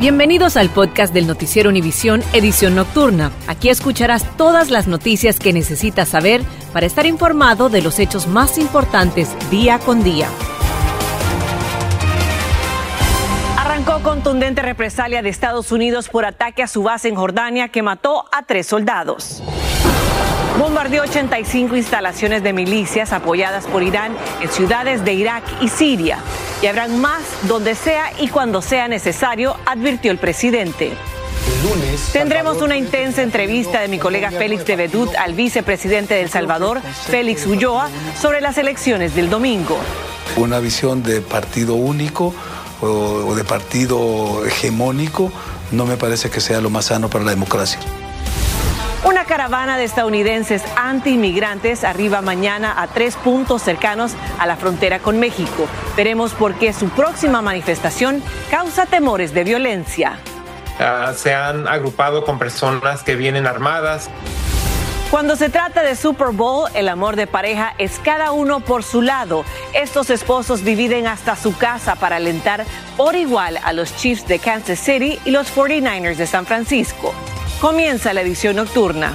Bienvenidos al podcast del Noticiero Univisión Edición Nocturna. Aquí escucharás todas las noticias que necesitas saber para estar informado de los hechos más importantes día con día. Arrancó contundente represalia de Estados Unidos por ataque a su base en Jordania que mató a tres soldados. Bombardeó 85 instalaciones de milicias apoyadas por Irán en ciudades de Irak y Siria. Y habrán más donde sea y cuando sea necesario, advirtió el presidente. Tendremos una intensa entrevista de mi colega Félix de Bedut al vicepresidente de El Salvador, Félix Ulloa, sobre las elecciones del domingo. Una visión de partido único o de partido hegemónico no me parece que sea lo más sano para la democracia. Una caravana de estadounidenses anti-inmigrantes arriba mañana a tres puntos cercanos a la frontera con México. Veremos por qué su próxima manifestación causa temores de violencia. Uh, se han agrupado con personas que vienen armadas. Cuando se trata de Super Bowl, el amor de pareja es cada uno por su lado. Estos esposos dividen hasta su casa para alentar por igual a los Chiefs de Kansas City y los 49ers de San Francisco. Comienza la edición nocturna.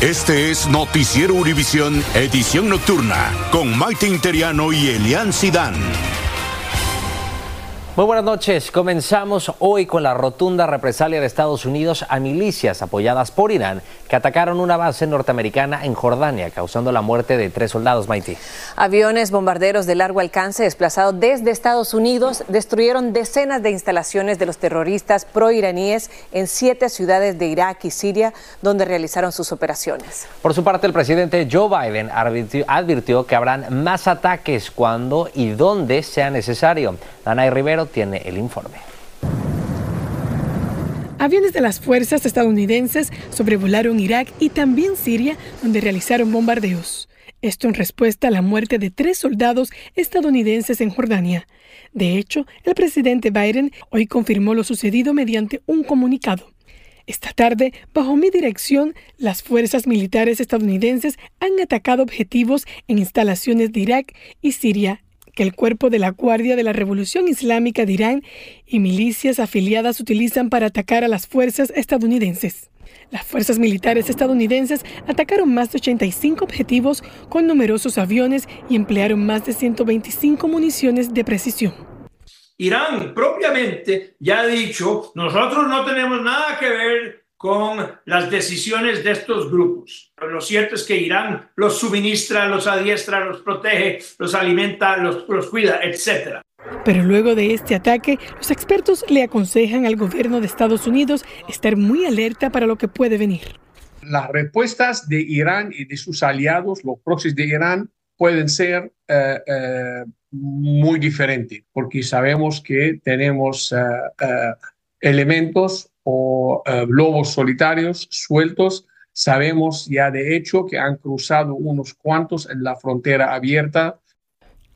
Este es Noticiero Univisión, edición nocturna, con Maite Interiano y Elian Sidán. Muy buenas noches. Comenzamos hoy con la rotunda represalia de Estados Unidos a milicias apoyadas por Irán que atacaron una base norteamericana en Jordania, causando la muerte de tres soldados, Maití. Aviones bombarderos de largo alcance desplazados desde Estados Unidos destruyeron decenas de instalaciones de los terroristas proiraníes en siete ciudades de Irak y Siria, donde realizaron sus operaciones. Por su parte, el presidente Joe Biden advirtió, advirtió que habrán más ataques cuando y donde sea necesario. Danay Rivero tiene el informe. Aviones de las fuerzas estadounidenses sobrevolaron Irak y también Siria, donde realizaron bombardeos. Esto en respuesta a la muerte de tres soldados estadounidenses en Jordania. De hecho, el presidente Biden hoy confirmó lo sucedido mediante un comunicado. Esta tarde, bajo mi dirección, las fuerzas militares estadounidenses han atacado objetivos en instalaciones de Irak y Siria que el cuerpo de la Guardia de la Revolución Islámica de Irán y milicias afiliadas utilizan para atacar a las fuerzas estadounidenses. Las fuerzas militares estadounidenses atacaron más de 85 objetivos con numerosos aviones y emplearon más de 125 municiones de precisión. Irán propiamente ya ha dicho, nosotros no tenemos nada que ver con las decisiones de estos grupos. Pero lo cierto es que Irán los suministra, los adiestra, los protege, los alimenta, los, los cuida, etc. Pero luego de este ataque, los expertos le aconsejan al gobierno de Estados Unidos estar muy alerta para lo que puede venir. Las respuestas de Irán y de sus aliados, los proxies de Irán, pueden ser eh, eh, muy diferentes, porque sabemos que tenemos eh, elementos o lobos solitarios sueltos. Sabemos ya de hecho que han cruzado unos cuantos en la frontera abierta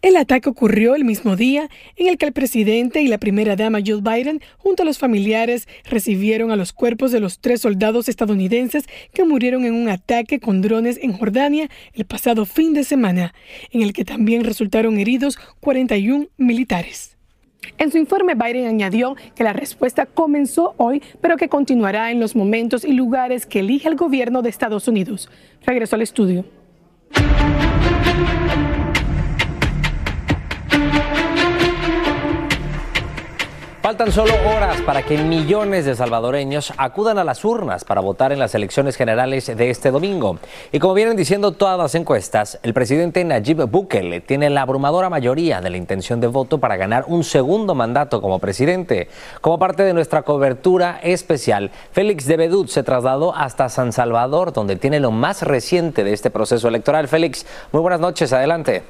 el ataque ocurrió el mismo día en el que el presidente y la primera dama Jill Biden, junto a los familiares, recibieron a los cuerpos de los tres soldados estadounidenses que murieron en un ataque con drones en Jordania el pasado fin de semana, en el que también resultaron heridos 41 militares. En su informe, Biden añadió que la respuesta comenzó hoy, pero que continuará en los momentos y lugares que elige el gobierno de Estados Unidos. Regresó al estudio. Faltan solo horas para que millones de salvadoreños acudan a las urnas para votar en las elecciones generales de este domingo. Y como vienen diciendo todas las encuestas, el presidente Nayib Bukele tiene la abrumadora mayoría de la intención de voto para ganar un segundo mandato como presidente. Como parte de nuestra cobertura especial, Félix de Bedut se trasladó hasta San Salvador, donde tiene lo más reciente de este proceso electoral. Félix, muy buenas noches, adelante.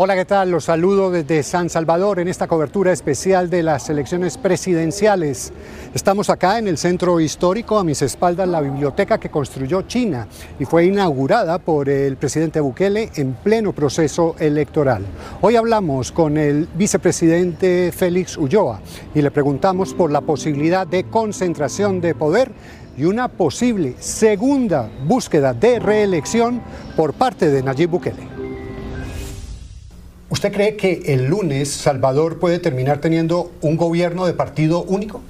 Hola, ¿qué tal? Los saludo desde San Salvador en esta cobertura especial de las elecciones presidenciales. Estamos acá en el centro histórico, a mis espaldas la biblioteca que construyó China y fue inaugurada por el presidente Bukele en pleno proceso electoral. Hoy hablamos con el vicepresidente Félix Ulloa y le preguntamos por la posibilidad de concentración de poder y una posible segunda búsqueda de reelección por parte de Nayib Bukele. ¿Usted cree que el lunes Salvador puede terminar teniendo un gobierno de partido único?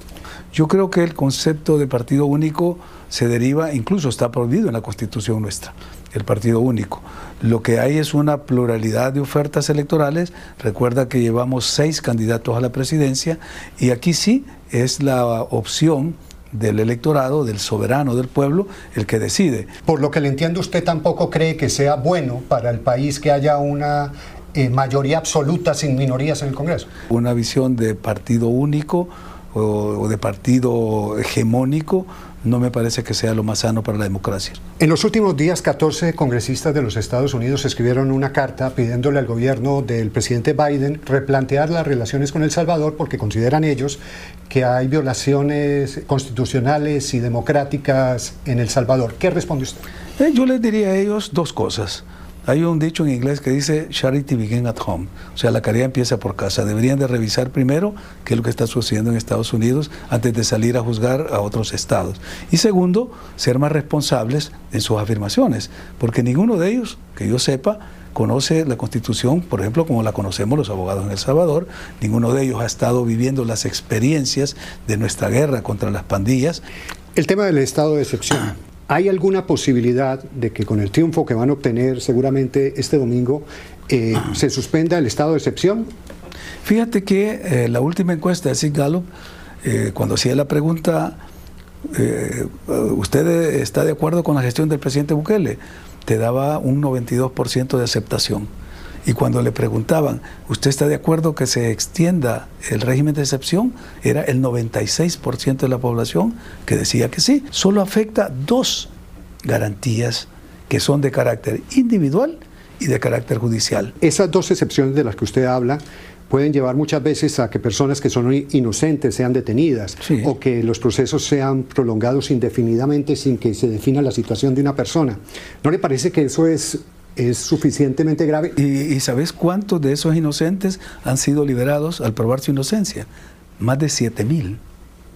Yo creo que el concepto de partido único se deriva, incluso está prohibido en la constitución nuestra, el partido único. Lo que hay es una pluralidad de ofertas electorales. Recuerda que llevamos seis candidatos a la presidencia y aquí sí es la opción del electorado, del soberano del pueblo, el que decide. Por lo que le entiendo, usted tampoco cree que sea bueno para el país que haya una eh, mayoría absoluta sin minorías en el Congreso. Una visión de partido único o, de partido hegemónico no me parece que sea lo más sano para la democracia. En los últimos días, 14 congresistas de los Estados Unidos escribieron una carta pidiéndole al gobierno del presidente Biden replantear las relaciones con El Salvador porque consideran ellos que hay violaciones constitucionales y democráticas en El Salvador. ¿Qué responde usted? Eh, yo les diría a ellos dos cosas. Hay un dicho en inglés que dice charity begin at home, o sea, la caridad empieza por casa. Deberían de revisar primero qué es lo que está sucediendo en Estados Unidos antes de salir a juzgar a otros estados. Y segundo, ser más responsables en sus afirmaciones, porque ninguno de ellos, que yo sepa, conoce la Constitución, por ejemplo, como la conocemos los abogados en El Salvador. Ninguno de ellos ha estado viviendo las experiencias de nuestra guerra contra las pandillas. El tema del estado de excepción. ¿Hay alguna posibilidad de que con el triunfo que van a obtener seguramente este domingo eh, se suspenda el estado de excepción? Fíjate que eh, la última encuesta de Sig Gallup, eh, cuando hacía la pregunta, ¿usted está de acuerdo con la gestión del presidente Bukele? Te daba un 92% de aceptación. Y cuando le preguntaban, ¿usted está de acuerdo que se extienda el régimen de excepción? Era el 96% de la población que decía que sí. Solo afecta dos garantías que son de carácter individual y de carácter judicial. Esas dos excepciones de las que usted habla pueden llevar muchas veces a que personas que son inocentes sean detenidas o que los procesos sean prolongados indefinidamente sin que se defina la situación de una persona. ¿No le parece que eso es es suficientemente grave. ¿Y, sabes cuántos de esos inocentes han sido liberados al probar su inocencia? Más de 7 mil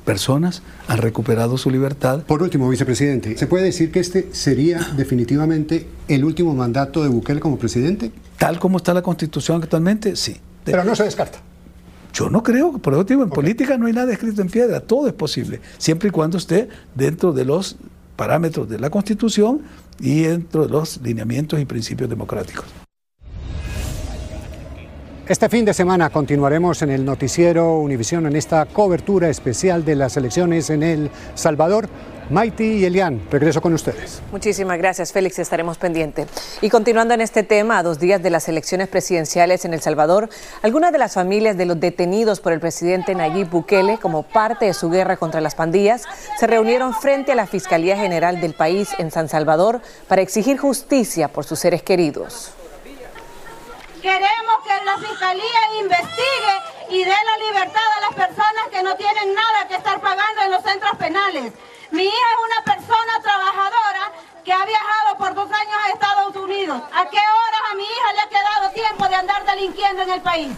personas han recuperado su libertad. Por último, vicepresidente, ¿se puede decir que este sería definitivamente el último mandato de Bukele como presidente? Tal como está la constitución actualmente, sí. Pero no se descarta. Yo no creo, por eso digo, en política no hay nada escrito en piedra, todo es posible, siempre y cuando esté dentro de los parámetros de la Constitución y dentro de los lineamientos y principios democráticos. Este fin de semana continuaremos en el noticiero Univisión en esta cobertura especial de las elecciones en El Salvador. Maiti y Elian, regreso con ustedes. Muchísimas gracias, Félix. Estaremos pendientes. Y continuando en este tema, a dos días de las elecciones presidenciales en El Salvador, algunas de las familias de los detenidos por el presidente Nayib Bukele como parte de su guerra contra las pandillas se reunieron frente a la Fiscalía General del país en San Salvador para exigir justicia por sus seres queridos. Queremos que la Fiscalía investigue y dé la libertad a las personas que no tienen nada que estar pagando en los centros penales. Mi hija es una persona trabajadora que ha viajado por dos años a Estados Unidos. ¿A qué horas a mi hija le ha quedado tiempo de andar delinquiendo en el país?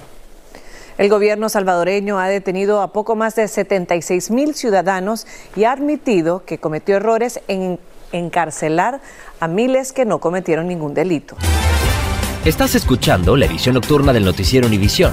El gobierno salvadoreño ha detenido a poco más de 76 mil ciudadanos y ha admitido que cometió errores en encarcelar a miles que no cometieron ningún delito. Estás escuchando la edición nocturna del noticiero Univisión.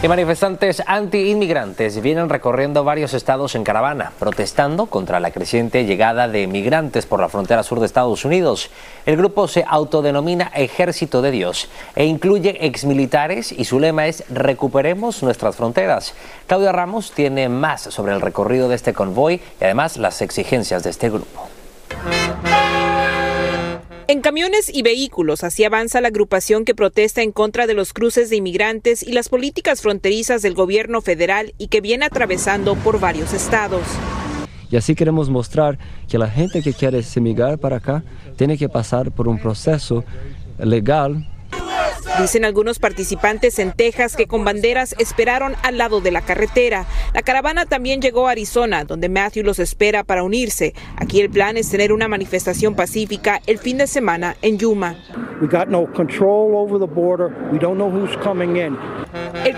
Y manifestantes anti-inmigrantes vienen recorriendo varios estados en caravana, protestando contra la creciente llegada de migrantes por la frontera sur de Estados Unidos. El grupo se autodenomina Ejército de Dios e incluye exmilitares y su lema es Recuperemos nuestras fronteras. Claudia Ramos tiene más sobre el recorrido de este convoy y además las exigencias de este grupo. En camiones y vehículos, así avanza la agrupación que protesta en contra de los cruces de inmigrantes y las políticas fronterizas del gobierno federal y que viene atravesando por varios estados. Y así queremos mostrar que la gente que quiere emigrar para acá tiene que pasar por un proceso legal Dicen algunos participantes en Texas que con banderas esperaron al lado de la carretera. La caravana también llegó a Arizona, donde Matthew los espera para unirse. Aquí el plan es tener una manifestación pacífica el fin de semana en Yuma.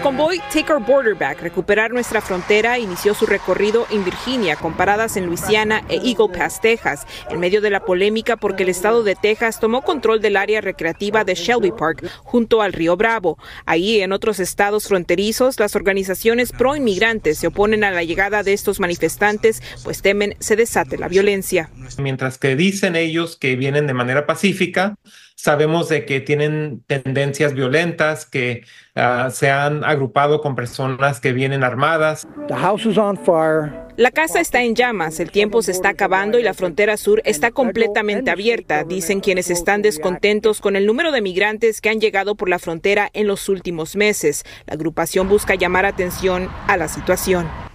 Convoy Take Our Border Back, Recuperar Nuestra Frontera, inició su recorrido en Virginia, con paradas en Luisiana e Eagle Pass, Texas, en medio de la polémica porque el estado de Texas tomó control del área recreativa de Shelby Park, junto al río Bravo. Ahí, en otros estados fronterizos, las organizaciones pro inmigrantes se oponen a la llegada de estos manifestantes, pues temen se desate la violencia. Mientras que dicen ellos que vienen de manera pacífica, sabemos de que tienen tendencias violentas, que uh, se han agrupado con personas que vienen armadas. La casa está en llamas, el tiempo se está acabando y la frontera sur está completamente abierta, dicen quienes están descontentos con el número de migrantes que han llegado por la frontera en los últimos meses. La agrupación busca llamar atención a la situación.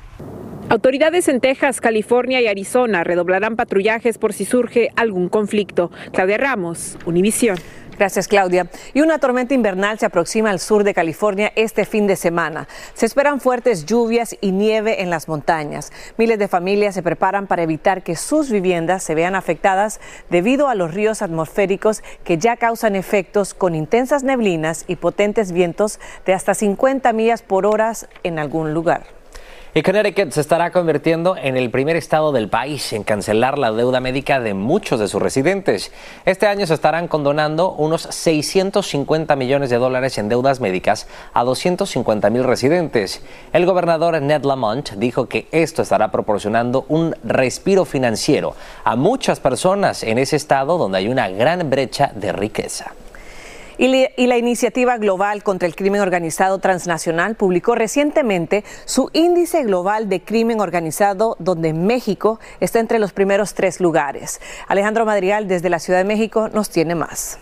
Autoridades en Texas, California y Arizona redoblarán patrullajes por si surge algún conflicto. Claudia Ramos, Univisión. Gracias, Claudia. Y una tormenta invernal se aproxima al sur de California este fin de semana. Se esperan fuertes lluvias y nieve en las montañas. Miles de familias se preparan para evitar que sus viviendas se vean afectadas debido a los ríos atmosféricos que ya causan efectos con intensas neblinas y potentes vientos de hasta 50 millas por hora en algún lugar. Y Connecticut se estará convirtiendo en el primer estado del país en cancelar la deuda médica de muchos de sus residentes. Este año se estarán condonando unos 650 millones de dólares en deudas médicas a 250 mil residentes. El gobernador Ned Lamont dijo que esto estará proporcionando un respiro financiero a muchas personas en ese estado donde hay una gran brecha de riqueza. Y, la iniciativa global contra el crimen organizado transnacional publicó recientemente su índice global de crimen organizado, donde México está entre los primeros tres lugares. Alejandro Madrigal, desde la Ciudad de México, nos tiene más.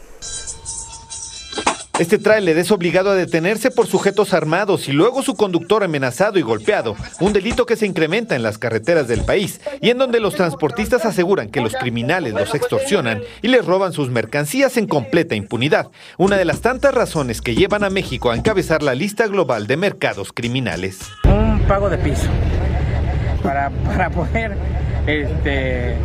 Este tráiler es obligado a detenerse por sujetos armados y luego su conductor amenazado y golpeado, un delito que se incrementa en las carreteras del país y en donde los transportistas aseguran que los criminales los extorsionan y les roban sus mercancías en completa impunidad, una de las tantas razones que llevan a México a encabezar la lista global de mercados criminales. Un pago de piso para, para poder este,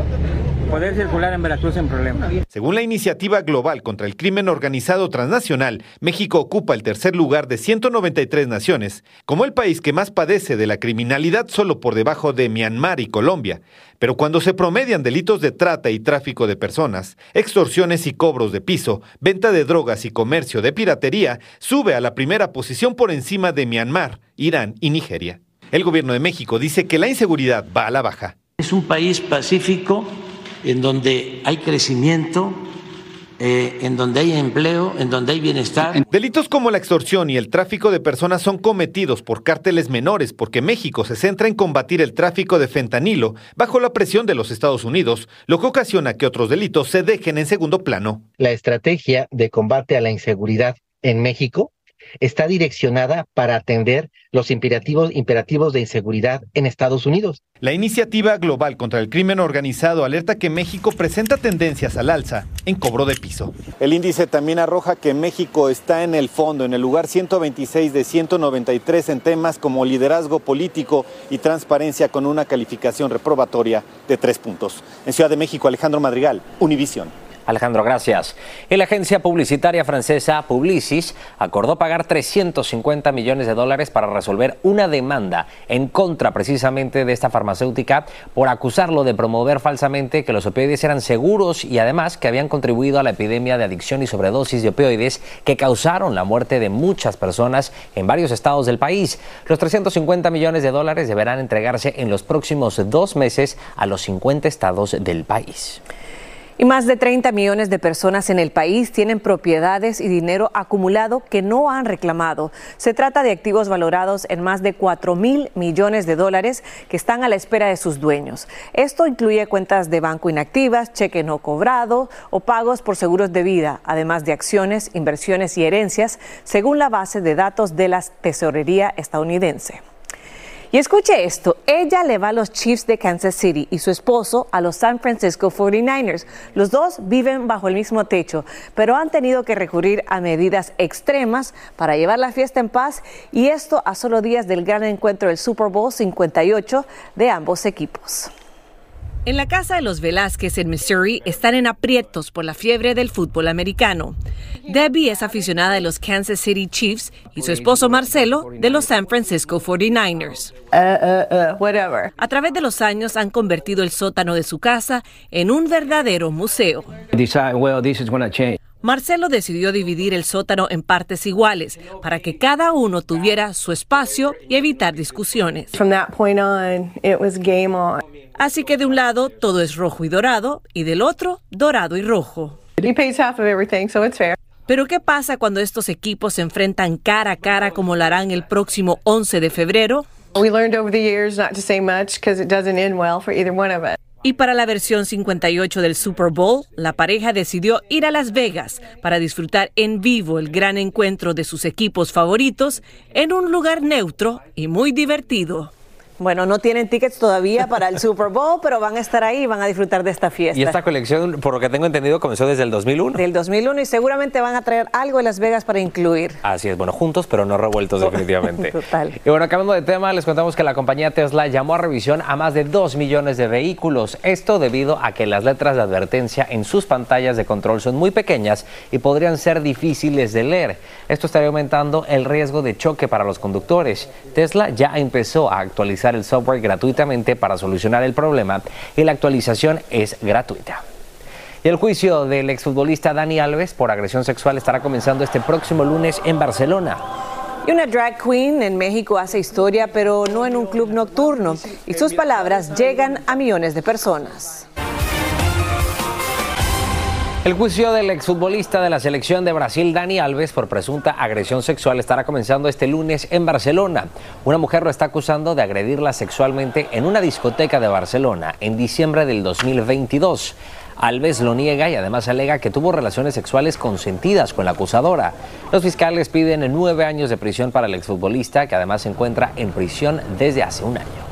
poder circular en Veracruz sin problema. Según la iniciativa global contra el crimen organizado transnacional, México ocupa el tercer lugar de 193 naciones, como el país que más padece de la criminalidad solo por debajo de Myanmar y Colombia. Pero cuando se promedian delitos de trata y tráfico de personas, extorsiones y cobros de piso, venta de drogas y comercio de piratería, sube a la primera posición por encima de Myanmar, Irán y Nigeria. El gobierno de México dice que la inseguridad va a la baja. Es un país pacífico en donde hay crecimiento, eh, en donde hay empleo, en donde hay bienestar. Delitos como la extorsión y el tráfico de personas son cometidos por cárteles menores porque México se centra en combatir el tráfico de fentanilo bajo la presión de los Estados Unidos, lo que ocasiona que otros delitos se dejen en segundo plano. La estrategia de combate a la inseguridad en México está direccionada para atender los imperativos, imperativos de inseguridad en Estados Unidos. La iniciativa global contra el crimen organizado alerta que México presenta tendencias al alza en cobro de piso. El índice también arroja que México está en el fondo, en el lugar 126 de 193 en temas como liderazgo político y transparencia con una calificación reprobatoria de tres puntos. En Ciudad de México, Alejandro Madrigal, Univisión. Alejandro, gracias. La agencia publicitaria francesa Publicis acordó pagar 350 millones de dólares para resolver una demanda en contra precisamente de esta farmacéutica por acusarlo de promover falsamente que los opioides eran seguros y además que habían contribuido a la epidemia de adicción y sobredosis de opioides que causaron la muerte de muchas personas en varios estados del país. Los 350 millones de dólares deberán entregarse en los próximos dos meses a los 50 estados del país. Y más de 30 millones de personas en el país tienen propiedades y dinero acumulado que no han reclamado. Se trata de activos valorados en más de 4 mil millones de dólares que están a la espera de sus dueños. Esto incluye cuentas de banco inactivas, cheque no cobrado o pagos por seguros de vida, además de acciones, inversiones y herencias, según la base de datos de la tesorería estadounidense. Y escuche esto, ella le va a los Chiefs de Kansas City y su esposo a los San Francisco 49ers. Los dos viven bajo el mismo techo, pero han tenido que recurrir a medidas extremas para llevar la fiesta en paz y esto a solo días del gran encuentro del Super Bowl 58 de ambos equipos. En la casa de los Velázquez en Missouri están en aprietos por la fiebre del fútbol americano. Debbie es aficionada de los Kansas City Chiefs y su esposo Marcelo de los San Francisco 49ers. A través de los años han convertido el sótano de su casa en un verdadero museo. Marcelo decidió dividir el sótano en partes iguales para que cada uno tuviera su espacio y evitar discusiones. Así que de un lado todo es rojo y dorado y del otro dorado y rojo. Pero ¿qué pasa cuando estos equipos se enfrentan cara a cara como lo harán el próximo 11 de febrero? Y para la versión 58 del Super Bowl, la pareja decidió ir a Las Vegas para disfrutar en vivo el gran encuentro de sus equipos favoritos en un lugar neutro y muy divertido. Bueno, no tienen tickets todavía para el Super Bowl, pero van a estar ahí y van a disfrutar de esta fiesta. Y esta colección, por lo que tengo entendido, comenzó desde el 2001. Del 2001 y seguramente van a traer algo de Las Vegas para incluir. Así es, bueno, juntos pero no revueltos definitivamente. Total. Y bueno, cambiando de tema, les contamos que la compañía Tesla llamó a revisión a más de 2 millones de vehículos. Esto debido a que las letras de advertencia en sus pantallas de control son muy pequeñas y podrían ser difíciles de leer. Esto estaría aumentando el riesgo de choque para los conductores. Tesla ya empezó a actualizar el software gratuitamente para solucionar el problema y la actualización es gratuita. Y el juicio del exfutbolista Dani Alves por agresión sexual estará comenzando este próximo lunes en Barcelona. Y una drag queen en México hace historia, pero no en un club nocturno. Y sus palabras llegan a millones de personas. El juicio del exfutbolista de la selección de Brasil, Dani Alves, por presunta agresión sexual estará comenzando este lunes en Barcelona. Una mujer lo está acusando de agredirla sexualmente en una discoteca de Barcelona en diciembre del 2022. Alves lo niega y además alega que tuvo relaciones sexuales consentidas con la acusadora. Los fiscales piden nueve años de prisión para el exfutbolista, que además se encuentra en prisión desde hace un año.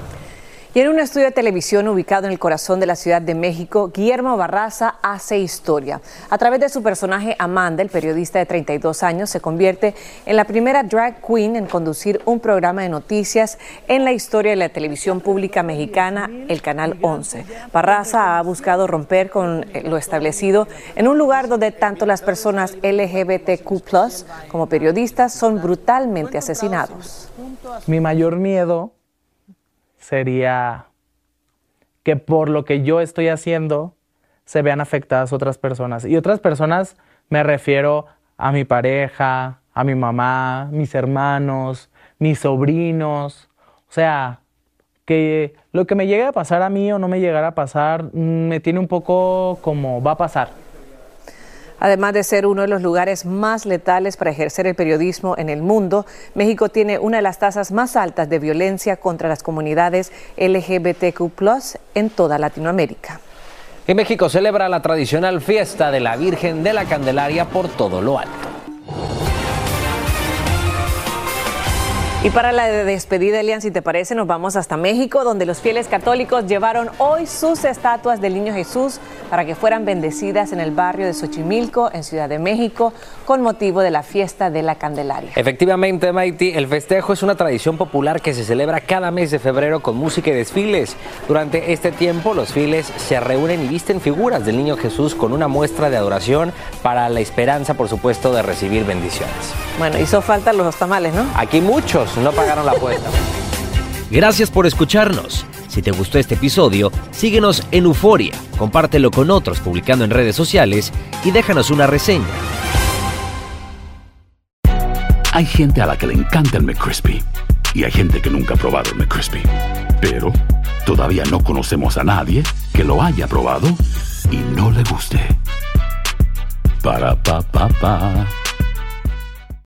Y en un estudio de televisión ubicado en el corazón de la Ciudad de México, Guillermo Barraza hace historia. A través de su personaje Amanda, el periodista de 32 años, se convierte en la primera drag queen en conducir un programa de noticias en la historia de la televisión pública mexicana, el Canal 11. Barraza ha buscado romper con lo establecido en un lugar donde tanto las personas LGBTQ como periodistas son brutalmente asesinados. Mi mayor miedo sería que por lo que yo estoy haciendo se vean afectadas otras personas. Y otras personas me refiero a mi pareja, a mi mamá, mis hermanos, mis sobrinos. O sea, que lo que me llegue a pasar a mí o no me llegara a pasar mm, me tiene un poco como va a pasar. Además de ser uno de los lugares más letales para ejercer el periodismo en el mundo, México tiene una de las tasas más altas de violencia contra las comunidades LGBTQ en toda Latinoamérica. Y México celebra la tradicional fiesta de la Virgen de la Candelaria por todo lo alto. Y para la despedida, Elian, si te parece, nos vamos hasta México, donde los fieles católicos llevaron hoy sus estatuas del Niño Jesús para que fueran bendecidas en el barrio de Xochimilco, en Ciudad de México, con motivo de la fiesta de la Candelaria. Efectivamente, Maiti, el festejo es una tradición popular que se celebra cada mes de febrero con música y desfiles. Durante este tiempo, los fieles se reúnen y visten figuras del Niño Jesús con una muestra de adoración para la esperanza, por supuesto, de recibir bendiciones. Bueno, hizo falta los tamales, ¿no? Aquí muchos no pagaron la apuesta. Gracias por escucharnos. Si te gustó este episodio, síguenos en Euforia, compártelo con otros publicando en redes sociales y déjanos una reseña. Hay gente a la que le encanta el McCrispy y hay gente que nunca ha probado el McCrispy. Pero todavía no conocemos a nadie que lo haya probado y no le guste. Para pa pa pa.